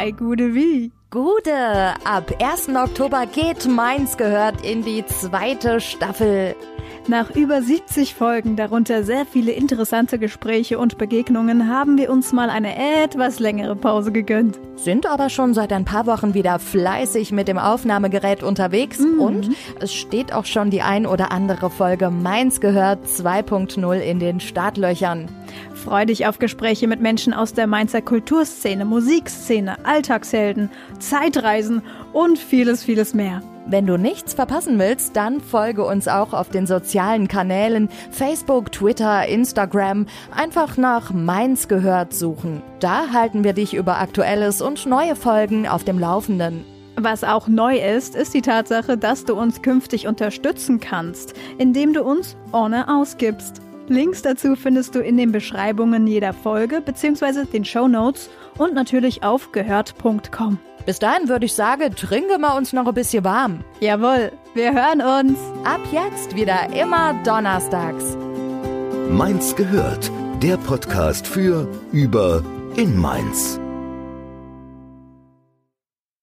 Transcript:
Hi, Gude wie? Gude, ab 1. Oktober geht Mainz gehört in die zweite Staffel. Nach über 70 Folgen, darunter sehr viele interessante Gespräche und Begegnungen, haben wir uns mal eine etwas längere Pause gegönnt. Sind aber schon seit ein paar Wochen wieder fleißig mit dem Aufnahmegerät unterwegs mhm. und es steht auch schon die ein oder andere Folge Mainz gehört 2.0 in den Startlöchern. Freu dich auf Gespräche mit Menschen aus der Mainzer Kulturszene, Musikszene, Alltagshelden, Zeitreisen und vieles, vieles mehr. Wenn du nichts verpassen willst, dann folge uns auch auf den sozialen Kanälen Facebook, Twitter, Instagram. Einfach nach Mainz gehört suchen. Da halten wir dich über Aktuelles und neue Folgen auf dem Laufenden. Was auch neu ist, ist die Tatsache, dass du uns künftig unterstützen kannst, indem du uns ohne ausgibst. Links dazu findest du in den Beschreibungen jeder Folge bzw. den Show Notes und natürlich auf gehört.com. Bis dahin würde ich sagen, trinken wir uns noch ein bisschen warm. Jawohl, wir hören uns. Ab jetzt wieder immer donnerstags. Mainz gehört, der Podcast für, über, in Mainz.